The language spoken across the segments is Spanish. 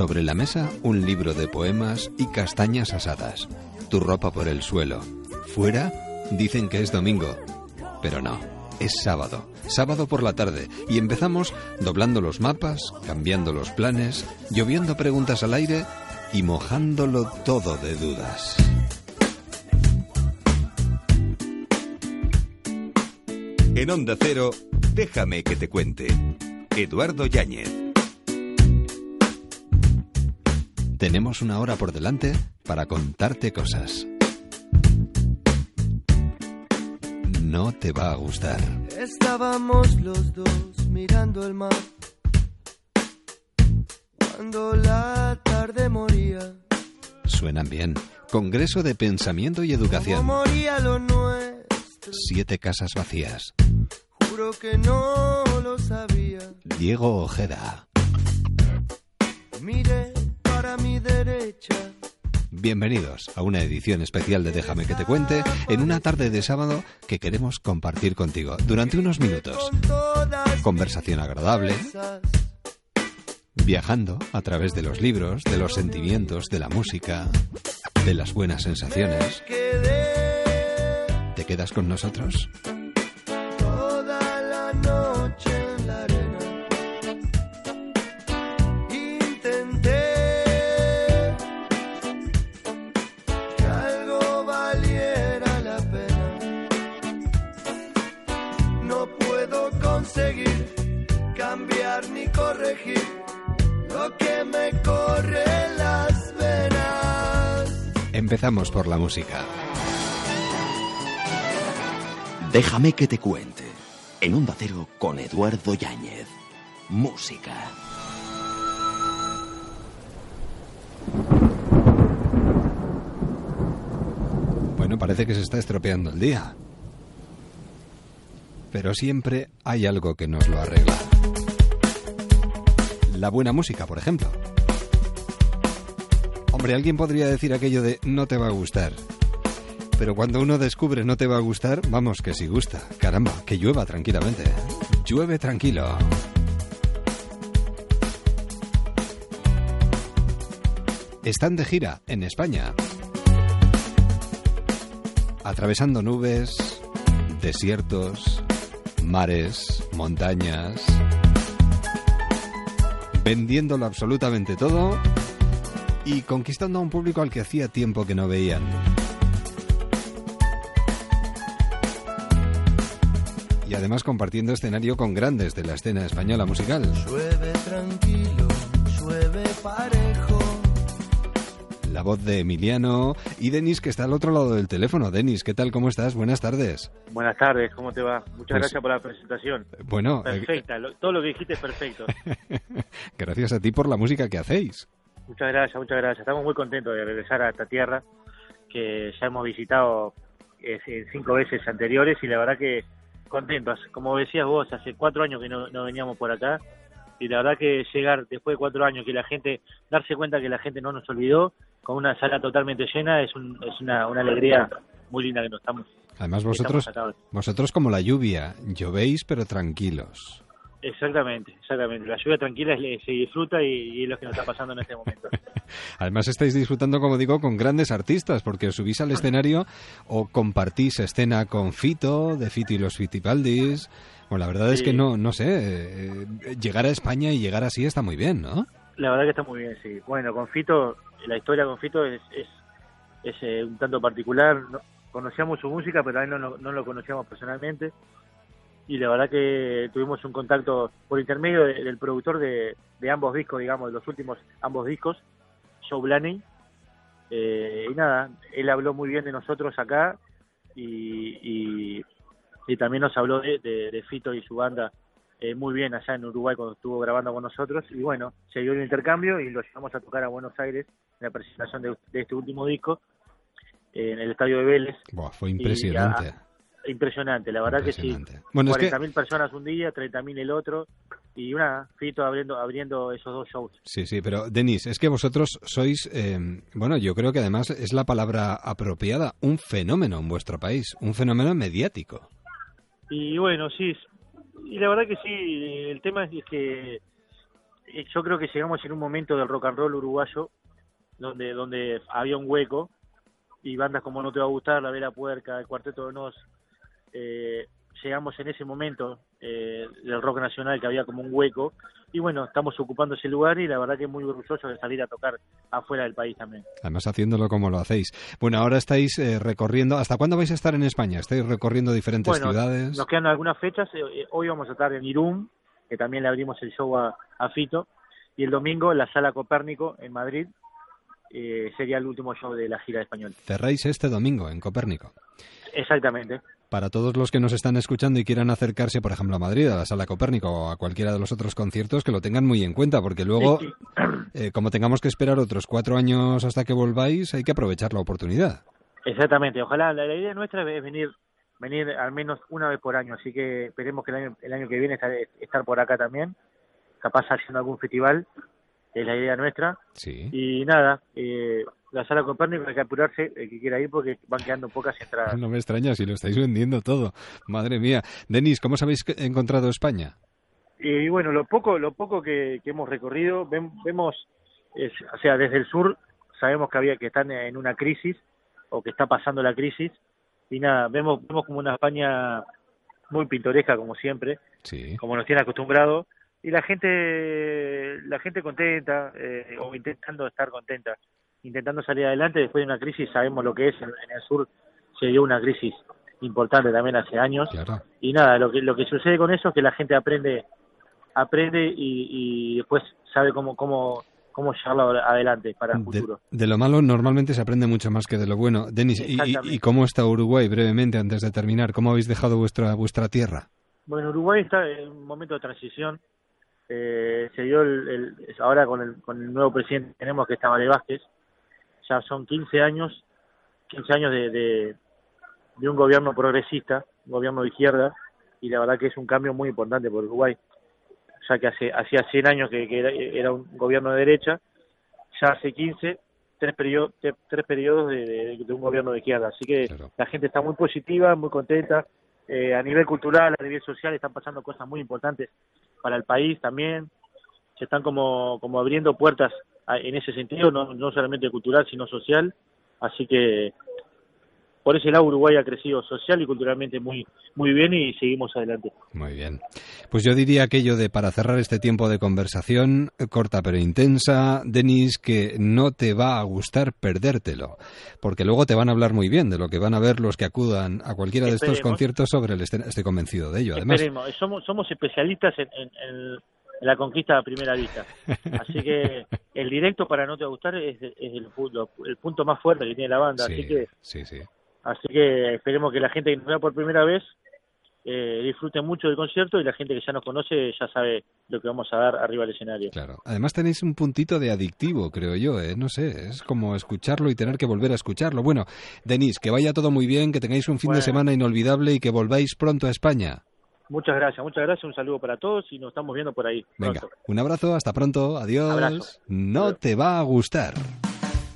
Sobre la mesa, un libro de poemas y castañas asadas. Tu ropa por el suelo. Fuera, dicen que es domingo. Pero no, es sábado. Sábado por la tarde. Y empezamos doblando los mapas, cambiando los planes, lloviendo preguntas al aire y mojándolo todo de dudas. En Onda Cero, déjame que te cuente. Eduardo Yáñez. Tenemos una hora por delante para contarte cosas. No te va a gustar. Estábamos los dos mirando el mar. Cuando la tarde moría. Suenan bien. Congreso de Pensamiento y Educación. Moría lo nuestro. Siete casas vacías. Juro que no lo sabía. Diego Ojeda. Mire para mi derecha. Bienvenidos a una edición especial de Déjame que te cuente en una tarde de sábado que queremos compartir contigo durante unos minutos. Conversación agradable, viajando a través de los libros, de los sentimientos, de la música, de las buenas sensaciones. ¿Te quedas con nosotros? Empezamos por la música. Déjame que te cuente. En Onda Cero con Eduardo Yáñez. Música. Bueno, parece que se está estropeando el día. Pero siempre hay algo que nos lo arregla. La buena música, por ejemplo. Hombre, alguien podría decir aquello de no te va a gustar. Pero cuando uno descubre no te va a gustar, vamos que sí gusta. Caramba, que llueva tranquilamente. Llueve tranquilo. Están de gira en España. Atravesando nubes, desiertos, mares, montañas. Vendiéndolo absolutamente todo y conquistando a un público al que hacía tiempo que no veían. Y además compartiendo escenario con grandes de la escena española musical. Llueve tranquilo, llueve parejo. La voz de Emiliano y Denis que está al otro lado del teléfono. Denis, ¿qué tal? ¿Cómo estás? Buenas tardes. Buenas tardes, ¿cómo te va? Muchas Pues- gracias por la presentación. Bueno, eh, Perfecta, lo- todo lo que dijiste es perfecto. gracias a ti por la música que hacéis. Muchas gracias, muchas gracias. Estamos muy contentos de regresar a esta tierra que ya hemos visitado eh, cinco veces anteriores y la verdad que contentos. Como decías vos, hace cuatro años que no, no veníamos por acá y la verdad que llegar después de cuatro años, que la gente, darse cuenta que la gente no nos olvidó, con una sala totalmente llena, es, un- es una, una alegría muy linda que nos estamos. Además vosotros, estamos vosotros como la lluvia, llovéis pero tranquilos. Exactamente, exactamente. La lluvia tranquila se disfruta y, y es lo que nos está pasando en este momento. Además estáis disfrutando, como digo, con grandes artistas, porque os subís al escenario o compartís escena con Fito, de Fito y los Fitipaldis. Bueno, la verdad es que no, no sé, eh, llegar a España y llegar así está muy bien, ¿no? La verdad que está muy bien, sí. Bueno, con Fito, la historia con Fito es, es, es, eh, un tanto particular. No- conocíamos su música, pero a él no, lo- no lo conocíamos personalmente. Y la verdad que tuvimos un contacto por intermedio de- del productor de, de ambos discos, digamos, de los últimos ambos discos, Joe Blaney. Eh, y nada, él habló muy bien de nosotros acá y, y, y también nos habló de, de- Fito y su banda eh, muy bien allá en Uruguay cuando estuvo grabando con nosotros y bueno, se dio el intercambio y lo llevamos a tocar a Buenos Aires en la presentación de, de este último disco eh, en el estadio de Vélez. Buah, fue impresionante. Impresionante, la verdad que sí. Bueno, es que 40.000 personas un día, 30.000 el otro y una Fito abriendo abriendo esos dos shows. Sí, sí, pero Denis, es que vosotros sois, eh, bueno, yo creo que además es la palabra apropiada, un fenómeno en vuestro país, un fenómeno mediático. Y bueno, sí, y la verdad que sí, el tema es que eh, yo creo que llegamos en un momento del rock and roll uruguayo donde donde había un hueco y bandas como No Te Va a Gustar, La Vera Puerca, El Cuarteto de Nos, eh, llegamos en ese momento eh, del rock nacional que había como un hueco y bueno, estamos ocupando ese lugar y la verdad que es muy orgulloso de salir a tocar afuera del país también. Además haciéndolo como lo hacéis. Bueno, ahora estáis eh, recorriendo, ¿hasta cuándo vais a estar en España? ¿Estáis recorriendo diferentes Bueno, ciudades? Nos quedan algunas fechas, eh, eh, hoy vamos a estar en Irún, que también le abrimos el show a, a Fito, y el domingo en la Sala Copérnico en Madrid, eh, sería el último show de la gira de español. Cerráis este domingo en Copérnico. Exactamente. Para todos los que nos están escuchando y quieran acercarse, por ejemplo, a Madrid, a la Sala Copérnico o a cualquiera de los otros conciertos, que lo tengan muy en cuenta, porque luego, eh, como tengamos que esperar otros cuatro años hasta que volváis, hay que aprovechar la oportunidad. Exactamente, ojalá, la, la idea nuestra es venir venir al menos una vez por año, así que esperemos que el año, el año que viene estar, estar por acá también, capaz haciendo algún festival, es la idea nuestra, Sí. y nada, eh, la sala Copérnico hay que apurarse, el que quiera ir porque van quedando pocas entradas. No me extraña si lo estáis vendiendo todo. Madre mía. Denis, ¿cómo os habéis encontrado España? Y bueno, lo poco, lo poco que, que hemos recorrido, vemos, es- o sea, desde el sur sabemos que había que están en una crisis o que está pasando la crisis y nada, vemos, vemos como una España muy pintoresca como siempre, Sí. como nos tiene acostumbrado y la gente, la gente contenta eh, o intentando estar contenta, intentando salir adelante después de una crisis, sabemos lo que es en, el sur se dio una crisis importante también hace años Claro. y nada lo que lo que sucede con eso es que la gente aprende aprende y, y después sabe cómo cómo cómo llevarlo adelante para el futuro de lo malo normalmente se aprende mucho más que de lo bueno. Denis, ¿y, y, Exactamente. y cómo está Uruguay brevemente antes de terminar? ¿Cómo habéis dejado vuestra vuestra tierra? bueno Uruguay está en un momento de transición Eh, se dio el, el- ahora con el con el nuevo presidente que tenemos que está Vale Vázquez ya son 15 años 15 años de, de de un gobierno progresista un gobierno de izquierda y la verdad que es un cambio muy importante por Uruguay ya que hace hacía 100 años que, que era, era un gobierno de derecha, ya hace 15, tres, periodos tres periodos de, de- de un gobierno de izquierda. Así que Claro. la gente está muy positiva, muy contenta. Eh, a nivel cultural, a nivel social, están pasando cosas muy importantes para el país también. Se están como, como abriendo puertas en ese sentido, no, no solamente cultural, sino social. Así que por ese lado Uruguay ha crecido social y culturalmente muy muy bien y seguimos adelante. Muy bien. Pues yo diría aquello de para cerrar este tiempo de conversación, eh, corta pero intensa, Denis, que no te va a gustar perdértelo, porque luego te van a hablar muy bien de lo que van a ver los que acudan a cualquiera de estos conciertos sobre el. Estoy convencido de ello. Además, Esperemos, somos, somos especialistas en- en la conquista a primera vista. Así que el directo para no te gustar es, es el, pu- el punto más fuerte que tiene la banda. sí, Así que sí, sí. así que esperemos que la gente que nos vea por primera vez eh, disfrute mucho del concierto y la gente que ya nos conoce ya sabe lo que vamos a dar arriba del escenario. Claro. Además tenéis un puntito de adictivo, creo yo, ¿eh? No sé, es como escucharlo y tener que volver a escucharlo. Bueno, Denis, que vaya todo muy bien, que tengáis un fin de semana inolvidable y que volváis pronto a España. Muchas gracias, muchas gracias, un saludo para todos y nos estamos viendo por ahí. Venga, pronto. un abrazo, hasta pronto, adiós. Abrazo. No Adiós. te va a gustar.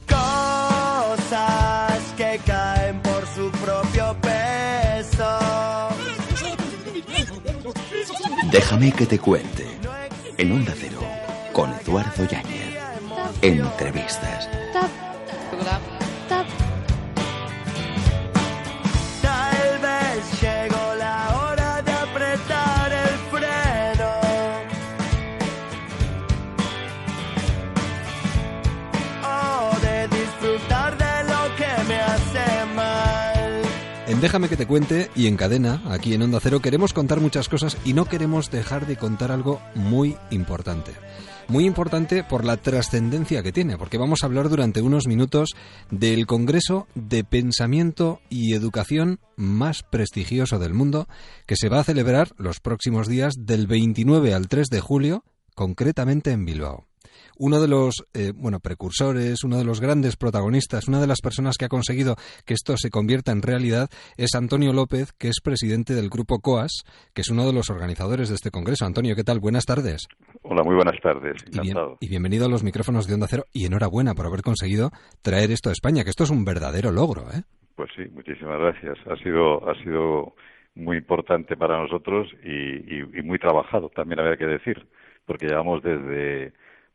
Cosas que caen por su propio peso. Déjame que te cuente. En Onda Cero, con Eduardo Yáñez. Entrevistas. Déjame que te cuente y en cadena, aquí en Onda Cero, queremos contar muchas cosas y no queremos dejar de contar algo muy importante. Muy importante por la trascendencia que tiene, porque vamos a hablar durante unos minutos del Congreso de Pensamiento y Educación más prestigioso del mundo, que se va a celebrar los próximos días del 29 al 3 de julio, concretamente en Bilbao uno de los eh, bueno precursores, uno de los grandes protagonistas, una de las personas que ha conseguido que esto se convierta en realidad es Antonio López, que es presidente del grupo COAS, que es uno de los organizadores de este congreso. Antonio, ¿qué tal? Buenas tardes. Hola, muy buenas tardes. Y, bien- Encantado. y bienvenido a los micrófonos de Onda Cero y enhorabuena por haber conseguido traer esto a España, que esto es un verdadero logro, ¿eh? Pues sí, muchísimas gracias. Ha sido, ha sido muy importante para nosotros y, y- y muy trabajado, también habría que decir, porque llevamos desde,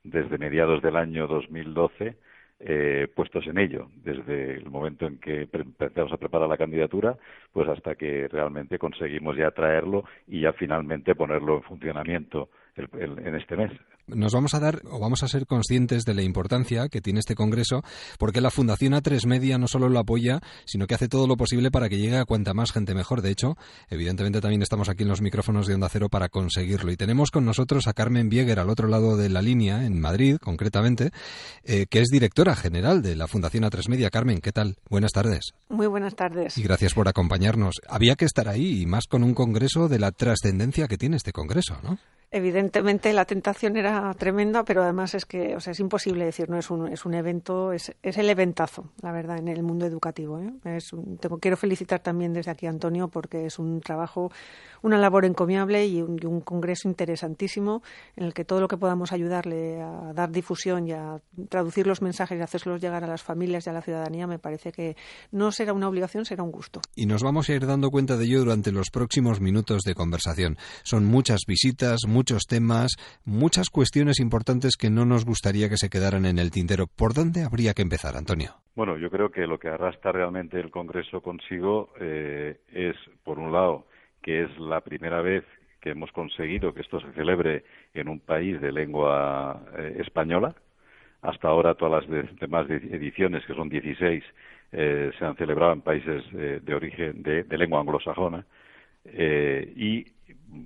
desde mediados del año 2012 eh, puestos en ello, desde el momento en que empezamos a preparar la candidatura, pues hasta que realmente conseguimos ya traerlo y ya finalmente ponerlo en funcionamiento en este mes nos vamos a dar o vamos a ser conscientes de la importancia que tiene este congreso porque la Fundación A3 Media no solo lo apoya, sino que hace todo lo posible para que llegue a cuanta más gente mejor. De hecho, evidentemente también estamos aquí en los micrófonos de Onda Cero para conseguirlo. Y tenemos con nosotros a Carmen Bieger al otro lado de la línea, en Madrid concretamente, eh, que es directora general de la Fundación A3 Media. Carmen, ¿qué tal? Buenas tardes. Muy buenas tardes. Y gracias por acompañarnos. Había que estar ahí y más con un congreso de la trascendencia que tiene este congreso, ¿no? Evidentemente la tentación era tremenda, pero además es que, o sea, es imposible decir, no es un, es un evento, es, es el eventazo, la verdad, en el mundo educativo. ¿eh? Es tengo, quiero felicitar también desde aquí Antonio porque es un trabajo, una labor encomiable y un, un, congreso interesantísimo en el que todo lo que podamos ayudarle a dar difusión y a traducir los mensajes y hacerlos llegar a las familias y a la ciudadanía me parece que no será una obligación, será un gusto. Y nos vamos a ir dando cuenta de ello durante los próximos minutos de conversación. Son muchas visitas, muchos temas, muchas cuestiones importantes que no nos gustaría que se quedaran en el tintero. ¿Por dónde habría que empezar, Antonio? Bueno, yo creo que lo que arrastra realmente el Congreso consigo eh, es, por un lado, que es la primera vez que hemos conseguido que esto se celebre en un país de lengua eh, española. Hasta ahora todas las demás ediciones, que son 16, eh, se han celebrado en países eh, de origen de, lengua anglosajona. Y,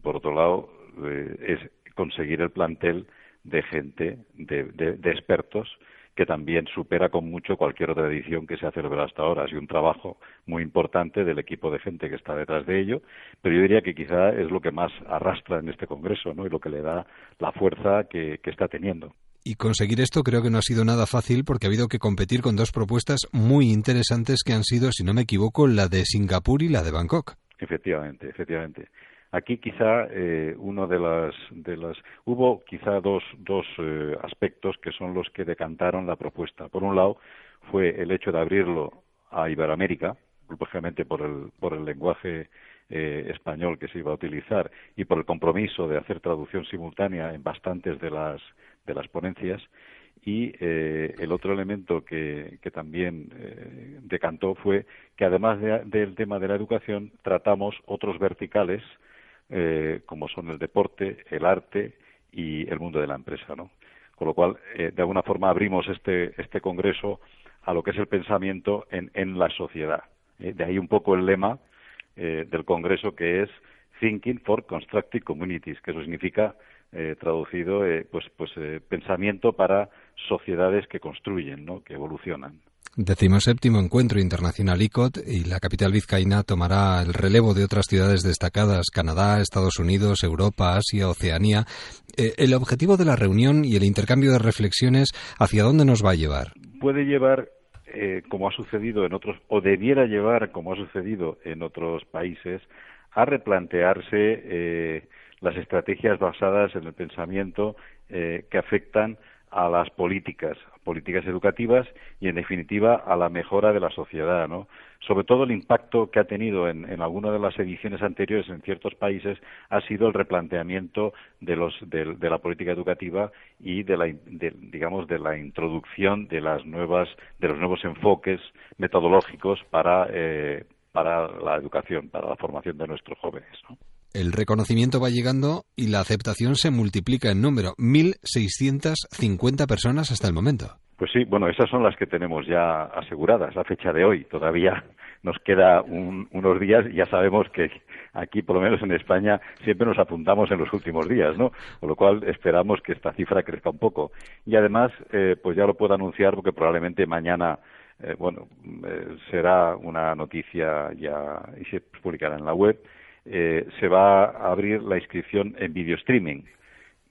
por otro lado, eh, es conseguir el plantel de gente, de, de, de, expertos, que también supera con mucho cualquier otra edición que se ha celebrado hasta ahora. Ha sido un trabajo muy importante del equipo de gente que está detrás de ello, pero yo diría que quizá es lo que más arrastra en este Congreso ¿no? y lo que le da la fuerza que, que está teniendo. Y conseguir esto creo que no ha sido nada fácil porque ha habido que competir con dos propuestas muy interesantes que han sido, si no me equivoco, la de Singapur y la de Bangkok. Efectivamente, efectivamente. Aquí quizá eh, uno de las, de las hubo quizá dos, dos eh, aspectos que son los que decantaron la propuesta. Por un lado fue el hecho de abrirlo a Iberoamérica, lógicamente por el, por el lenguaje eh, español que se iba a utilizar y por el compromiso de hacer traducción simultánea en bastantes de las, de las ponencias. Y eh, el otro elemento que, que también eh, decantó fue que además de, del tema de la educación tratamos otros verticales eh, como son el deporte, el arte y el mundo de la empresa, ¿no? Con lo cual, eh, de alguna forma abrimos este, este congreso a lo que es el pensamiento en, en la sociedad. ¿eh? De ahí un poco el lema eh, del congreso que es Thinking for Constructive Communities, que eso significa eh, traducido, eh, pues, pues pensamiento para sociedades que construyen, ¿no? que evolucionan. Decimoséptimo Encuentro Internacional ICOT y la capital vizcaína tomará el relevo de otras ciudades destacadas, Canadá, Estados Unidos, Europa, Asia, Oceanía. Eh, el objetivo de la reunión y el intercambio de reflexiones, ¿hacia dónde nos va a llevar? Puede llevar, eh, como ha sucedido en otros, o debiera llevar, como ha sucedido en otros países, a replantearse eh, las estrategias basadas en el pensamiento eh, que afectan a las políticas, políticas educativas y, en definitiva, a la mejora de la sociedad, ¿no? Sobre todo el impacto que ha tenido en, en algunas de las ediciones anteriores en ciertos países ha sido el replanteamiento de, los, de, la política educativa y de la, digamos, de la introducción de las nuevas, de los nuevos enfoques metodológicos para, eh, para la educación, para la formación de nuestros jóvenes, ¿no? El reconocimiento va llegando y la aceptación se multiplica en número. 1.650 personas hasta el momento. Pues sí, bueno, esas son las que tenemos ya aseguradas a fecha de hoy. Todavía nos queda un, unos días y ya sabemos que aquí, por lo menos en España, siempre nos apuntamos en los últimos días, ¿no? Con lo cual esperamos que esta cifra crezca un poco. Y además, eh, pues ya lo puedo anunciar porque probablemente mañana eh, bueno, eh, será una noticia ya y se publicará en la web eh, se va a abrir la inscripción en video streaming.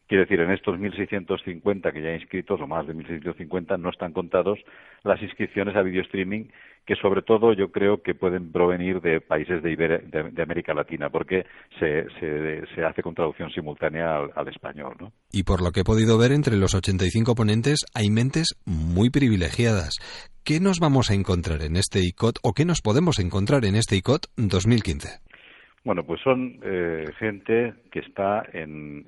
Quiere decir, en estos 1.650 que ya hay inscritos, o más de 1.650, no están contados las inscripciones a video streaming, que sobre todo yo creo que pueden provenir de países de, de, América Latina, porque se, se, se, hace con traducción simultánea al, al español. ¿no? Y por lo que he podido ver, entre los 85 ponentes hay mentes muy privilegiadas. ¿Qué nos vamos a encontrar en este ICOT o qué nos podemos encontrar en este ICOT 2015? Bueno, pues son eh, gente que está en,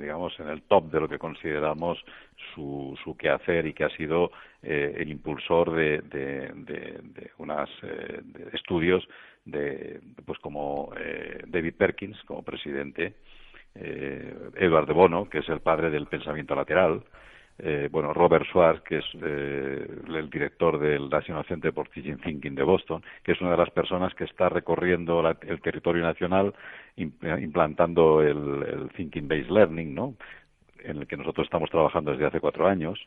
digamos, en el top de lo que consideramos su, su quehacer y que ha sido eh, el impulsor de, de, de, unos eh, estudios de, pues como David Perkins como presidente, Edward de Bono, que es el padre del pensamiento lateral, eh, bueno, Robert Schwartz, que es eh, el director del National Center for Teaching Thinking de Boston, que es una de las personas que está recorriendo el territorio nacional implantando el, Thinking Based Learning, ¿no? en el que nosotros estamos trabajando desde hace cuatro años.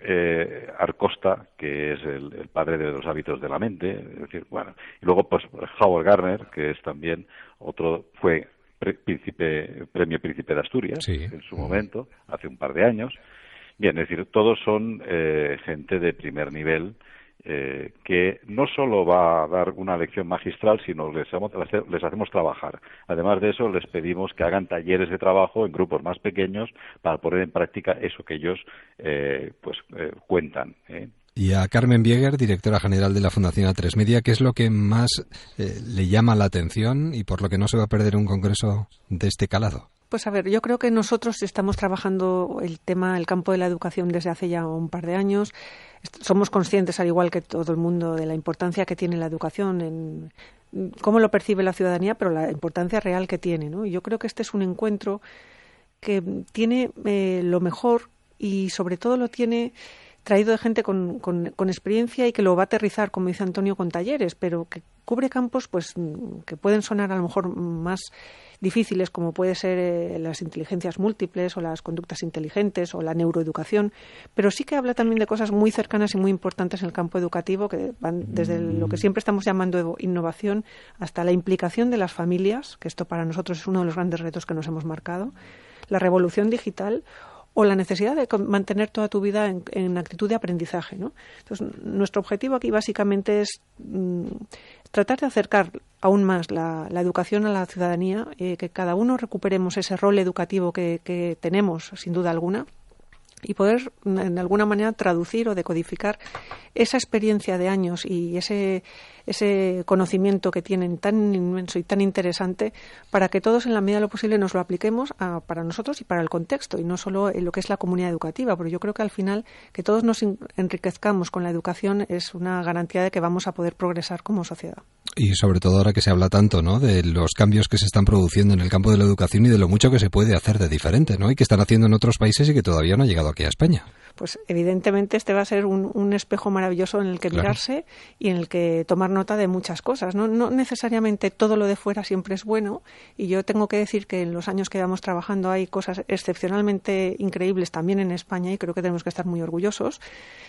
Eh, Arcosta, que es el, padre de los hábitos de la mente, es decir, bueno, y luego pues Howard Gardner, que es también otro, fue príncipe, premio príncipe de Asturias en su momento, hace un par de años, Bien, es decir, todos son eh, gente de primer nivel eh, que no solo va a dar una lección magistral, sino les, les hacemos trabajar. Además de eso, les pedimos que hagan talleres de trabajo en grupos más pequeños para poner en práctica eso que ellos eh, pues cuentan. Y a Carmen Bieger, directora general de la Fundación A3 Media, ¿qué es lo que más le llama la atención y por lo que no se va a perder un congreso de este calado? Pues a ver, yo creo que nosotros estamos trabajando el tema, el campo de la educación desde hace ya un par de años. Somos conscientes, al igual que todo el mundo, de la importancia que tiene la educación en cómo lo percibe la ciudadanía, pero la importancia real que tiene. ¿no? Yo creo que este es un encuentro que tiene eh, lo mejor y sobre todo lo tiene traído de gente con, con, con, experiencia y que lo va a aterrizar, como dice Antonio, con talleres, pero que cubre campos pues que pueden sonar a lo mejor más difíciles como puede ser eh, las inteligencias múltiples o las conductas inteligentes o la neuroeducación, pero sí que habla también de cosas muy cercanas y muy importantes en el campo educativo que van desde lo que siempre estamos llamando innovación hasta la implicación de las familias, que esto para nosotros es uno de los grandes retos que nos hemos marcado, la revolución digital o la necesidad de mantener toda tu vida en, actitud de aprendizaje. ¿no? Entonces, nuestro objetivo aquí básicamente es mm, tratar de acercar aún más la, educación a la ciudadanía, eh, que cada uno recuperemos ese rol educativo que tenemos, sin duda alguna, y poder de alguna manera traducir o decodificar esa experiencia de años y ese, ese conocimiento que tienen tan inmenso y tan interesante para que todos en la medida de lo posible nos lo apliquemos para nosotros y para el contexto y no solo en lo que es la comunidad educativa, porque yo creo que al final que todos nos enriquezcamos con la educación es una garantía de que vamos a poder progresar como sociedad. Y sobre todo ahora que se habla tanto ¿no? de los cambios que se están produciendo en el campo de la educación y de lo mucho que se puede hacer de diferente ¿no? y que están haciendo en otros países y que todavía no ha llegado aquí a España pues evidentemente este va a ser un, espejo maravilloso en el que mirarse y en el que tomar nota de muchas cosas. ¿no? no necesariamente todo lo de fuera siempre es bueno y yo tengo que decir que en los años que vamos trabajando hay cosas excepcionalmente increíbles también en España y creo que tenemos que estar muy orgullosos.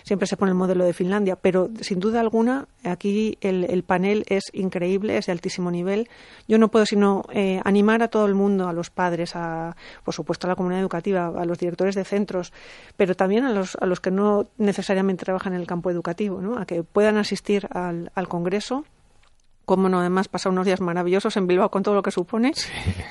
Siempre se pone el modelo de Finlandia, pero sin duda alguna aquí el, panel es increíble, es de altísimo nivel. Yo no puedo sino eh, animar a todo el mundo, a los padres, a, por supuesto a la comunidad educativa, a los directores de centros, pero también a a los que no necesariamente trabajan en el campo educativo, ¿no? a que puedan asistir al, al Congreso como no, además pasa unos días maravillosos en Bilbao con todo lo que supone.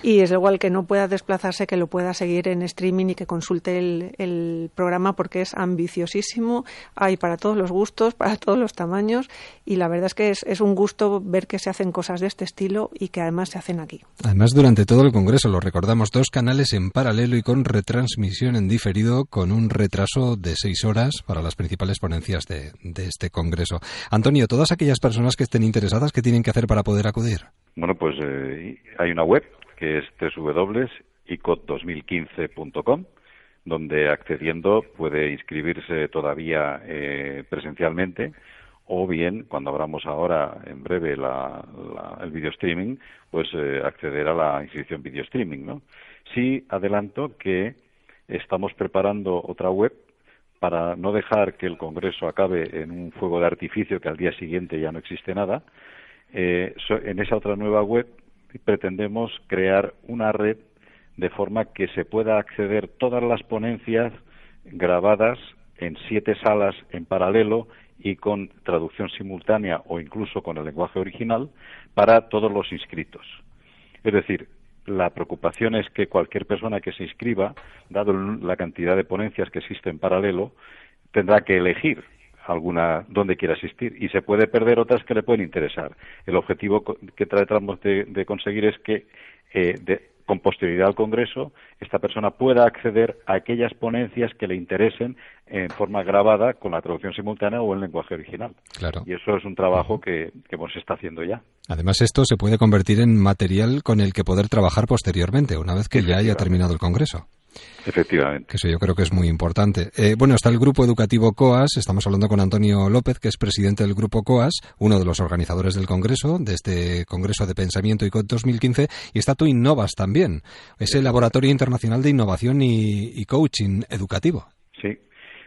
Y es igual que no pueda desplazarse, que lo pueda seguir en streaming y que consulte el, programa porque es ambiciosísimo. Hay para todos los gustos, para todos los tamaños. Y la verdad es que es, es un gusto ver que se hacen cosas de este estilo y que además se hacen aquí. Además, durante todo el Congreso, lo recordamos, dos canales en paralelo y con retransmisión en diferido, con un retraso de seis horas para las principales ponencias de, de este Congreso. Antonio, todas aquellas personas que estén interesadas, que tienen que hacer para poder acudir? Bueno, pues eh, hay una web que es www.icot2015.com donde accediendo puede inscribirse todavía eh, presencialmente o bien cuando abramos ahora en breve el video streaming pues eh, acceder a la inscripción video streaming no sí adelanto que estamos preparando otra web para no dejar que el congreso acabe en un fuego de artificio que al día siguiente ya no existe nada eh, en esa otra nueva web pretendemos crear una red de forma que se pueda acceder todas las ponencias grabadas en siete salas en paralelo y con traducción simultánea o incluso con el lenguaje original para todos los inscritos. Es decir, la preocupación es que cualquier persona que se inscriba, dado la cantidad de ponencias que existen en paralelo, tendrá que elegir alguna donde quiere asistir y se puede perder otras que le pueden interesar. El objetivo que tratamos de, conseguir es que eh, con posterioridad al Congreso esta persona pueda acceder a aquellas ponencias que le interesen en forma grabada con la traducción simultánea o en lenguaje original. Claro. Y eso es un trabajo que, que se está haciendo ya. Además, esto se puede convertir en material con el que poder trabajar posteriormente, una vez que ya haya terminado el Congreso. Efectivamente. Eso yo creo que es muy importante. Eh, bueno, está el grupo educativo COAS. Estamos hablando con Antonio López, que es presidente del grupo COAS, uno de los organizadores del Congreso, de este Congreso de Pensamiento y 2015. Y está tu Innovas también. Es el Laboratorio Internacional de Innovación y, Coaching Educativo. Sí.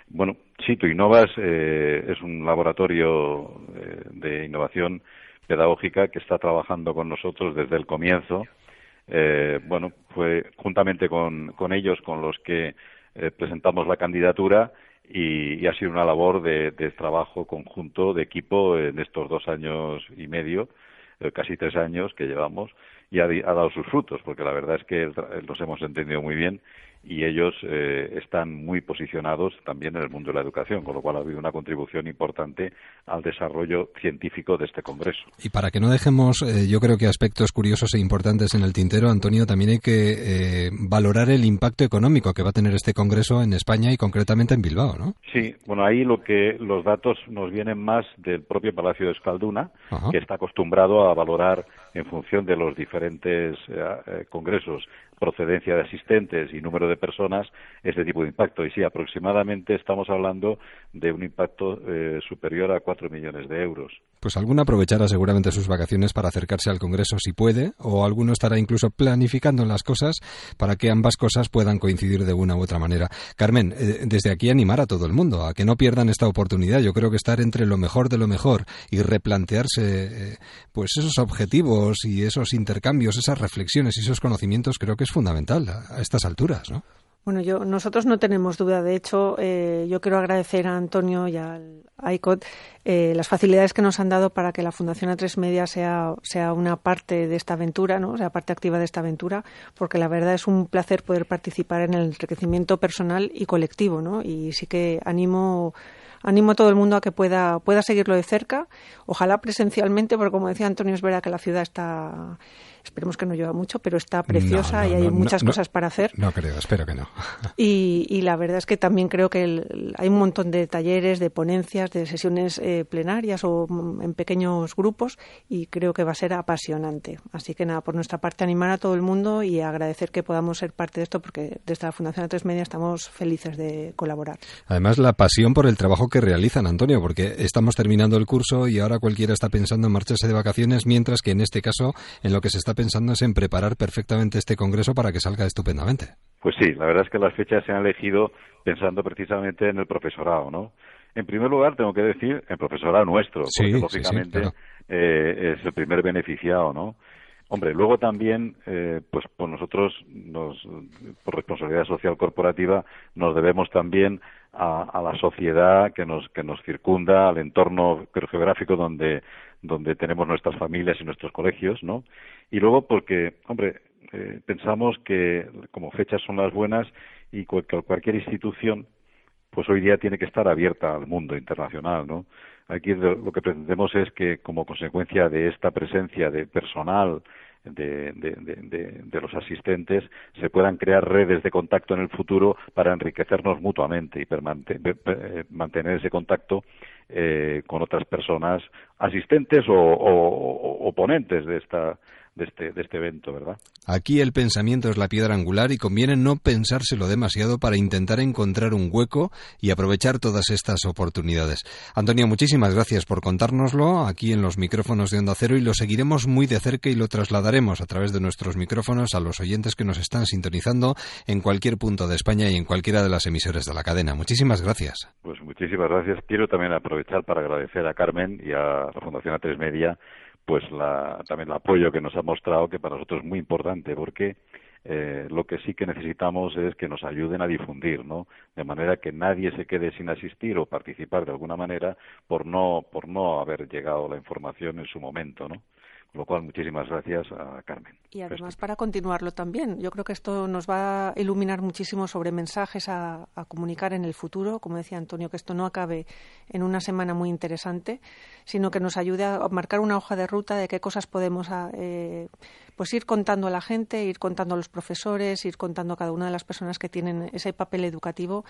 Bueno, sí, tu Innovas eh, es un laboratorio eh, de innovación pedagógica que está trabajando con nosotros desde el comienzo eh, bueno, fue juntamente con, ellos con los que eh, presentamos la candidatura y, ha sido una labor de, trabajo conjunto, de equipo en estos dos años y medio, eh, casi tres años que llevamos, y ha, ha, dado sus frutos, porque la verdad es que los hemos entendido muy bien y ellos eh, están muy posicionados también en el mundo de la educación, con lo cual ha habido una contribución importante al desarrollo científico de este Congreso. Y para que no dejemos, eh, yo creo que aspectos curiosos e importantes en el tintero, Antonio, también hay que eh, valorar el impacto económico que va a tener este Congreso en España y concretamente en Bilbao, ¿no? Sí, bueno, ahí lo que los datos nos vienen más del propio Palacio de Escalduna, que está acostumbrado a valorar en función de los diferentes congresos procedencia de asistentes y número de personas este tipo de impacto. Y sí, aproximadamente estamos hablando de un impacto eh, superior a cuatro millones de euros. Pues alguno aprovechará seguramente sus vacaciones para acercarse al Congreso si puede, o alguno estará incluso planificando las cosas para que ambas cosas puedan coincidir de una u otra manera. Carmen, eh, desde aquí animar a todo el mundo a que no pierdan esta oportunidad. Yo creo que estar entre lo mejor de lo mejor y replantearse eh, pues esos objetivos y esos intercambios, esas reflexiones y esos conocimientos creo que es fundamental a, estas alturas, ¿no? Bueno, yo, nosotros no tenemos duda. De hecho, eh, yo quiero agradecer a Antonio y al ICOT eh, las facilidades que nos han dado para que la Fundación A3 Media sea, sea una parte de esta aventura, ¿no? sea parte activa de esta aventura, porque la verdad es un placer poder participar en el enriquecimiento personal y colectivo. ¿no? Y sí que animo animo a todo el mundo a que pueda, pueda seguirlo de cerca, ojalá presencialmente, porque como decía Antonio, es verdad que la ciudad está Esperemos que no lleva mucho, pero está preciosa y hay muchas cosas para hacer. No creo, espero que no. Y, la verdad es que también creo que hay un montón de talleres, de ponencias, de sesiones eh, plenarias o mm, en pequeños grupos y creo que va a ser apasionante. Así que nada, por nuestra parte animar a todo el mundo y agradecer que podamos ser parte de esto porque desde la Fundación A3 Media estamos felices de colaborar. Además, la pasión por el trabajo que realizan, Antonio, porque estamos terminando el curso y ahora cualquiera está pensando en marcharse de vacaciones, mientras que en este caso, en lo que se está pensando es en preparar perfectamente este congreso para que salga estupendamente. Pues sí, la verdad es que las fechas se han elegido pensando precisamente en el profesorado, ¿no? En primer lugar, tengo que decir el profesorado nuestro, porque lógicamente eh, es el primer beneficiado, ¿no? Hombre, luego también, eh, pues por nosotros, nos, por responsabilidad social corporativa, nos debemos también a, a, la sociedad que nos, que nos circunda, al entorno geográfico donde, donde tenemos nuestras familias y nuestros colegios, ¿no? Y luego porque, hombre, eh, pensamos que como fechas son las buenas y cualquier institución, pues hoy día tiene que estar abierta al mundo internacional, ¿no? Aquí lo que pretendemos es que como consecuencia de esta presencia de personal de, de, los asistentes se puedan crear redes de contacto en el futuro para enriquecernos mutuamente y eh, mantener ese contacto eh, con otras personas asistentes o, o, o ponentes de esta de este, de este evento, ¿verdad? Aquí el pensamiento es la piedra angular y conviene no pensárselo demasiado para intentar encontrar un hueco y aprovechar todas estas oportunidades. Antonio, muchísimas gracias por contárnoslo aquí en los micrófonos de Onda Cero y lo seguiremos muy de cerca y lo trasladaremos a través de nuestros micrófonos a los oyentes que nos están sintonizando en cualquier punto de España y en cualquiera de las emisoras de la cadena. Muchísimas gracias. Pues muchísimas gracias. Quiero también aprovechar para agradecer a Carmen y a la Fundación A3 Media pues la, también el apoyo que nos ha mostrado, que para nosotros es muy importante, porque eh, lo que sí que necesitamos es que nos ayuden a difundir, ¿no? De manera que nadie se quede sin asistir o participar de alguna manera por no, por no haber llegado la información en su momento, ¿no? Con lo cual, muchísimas gracias a Carmen. Y además para continuarlo también. Yo creo que esto nos va a iluminar muchísimo sobre mensajes a, comunicar en el futuro. Como decía Antonio, que esto no acabe en una semana muy interesante, sino que nos ayude a marcar una hoja de ruta de qué cosas podemos eh, pues ir contando a la gente, ir contando a los profesores, ir contando a cada una de las personas que tienen ese papel educativo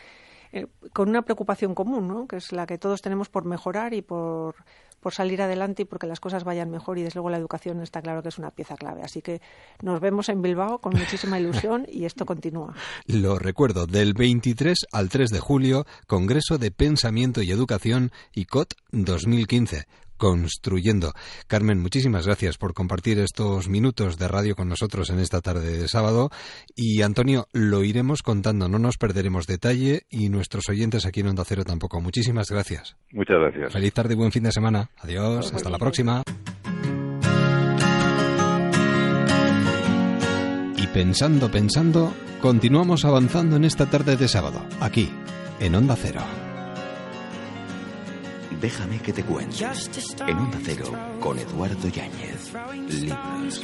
eh, con una preocupación común, ¿no? que es la que todos tenemos por mejorar y por, por salir adelante y porque las cosas vayan mejor y desde luego la educación está claro que es una pieza clave. Así que nos vemos en Bilbao con muchísima ilusión y esto continúa. Lo recuerdo, del 23 al 3 de julio, Congreso de Pensamiento y Educación ICOT 2015 construyendo. Carmen, muchísimas gracias por compartir estos minutos de radio con nosotros en esta tarde de sábado. Y Antonio, lo iremos contando, no nos perderemos detalle y nuestros oyentes aquí en Onda Cero tampoco. Muchísimas gracias. Muchas gracias. Feliz tarde y buen fin de semana. Adiós, hasta la próxima. Y pensando, pensando, continuamos avanzando en esta tarde de sábado, aquí, en Onda Cero. Déjame que te cuente. En Onda Cero, con Eduardo Yáñez. Libros.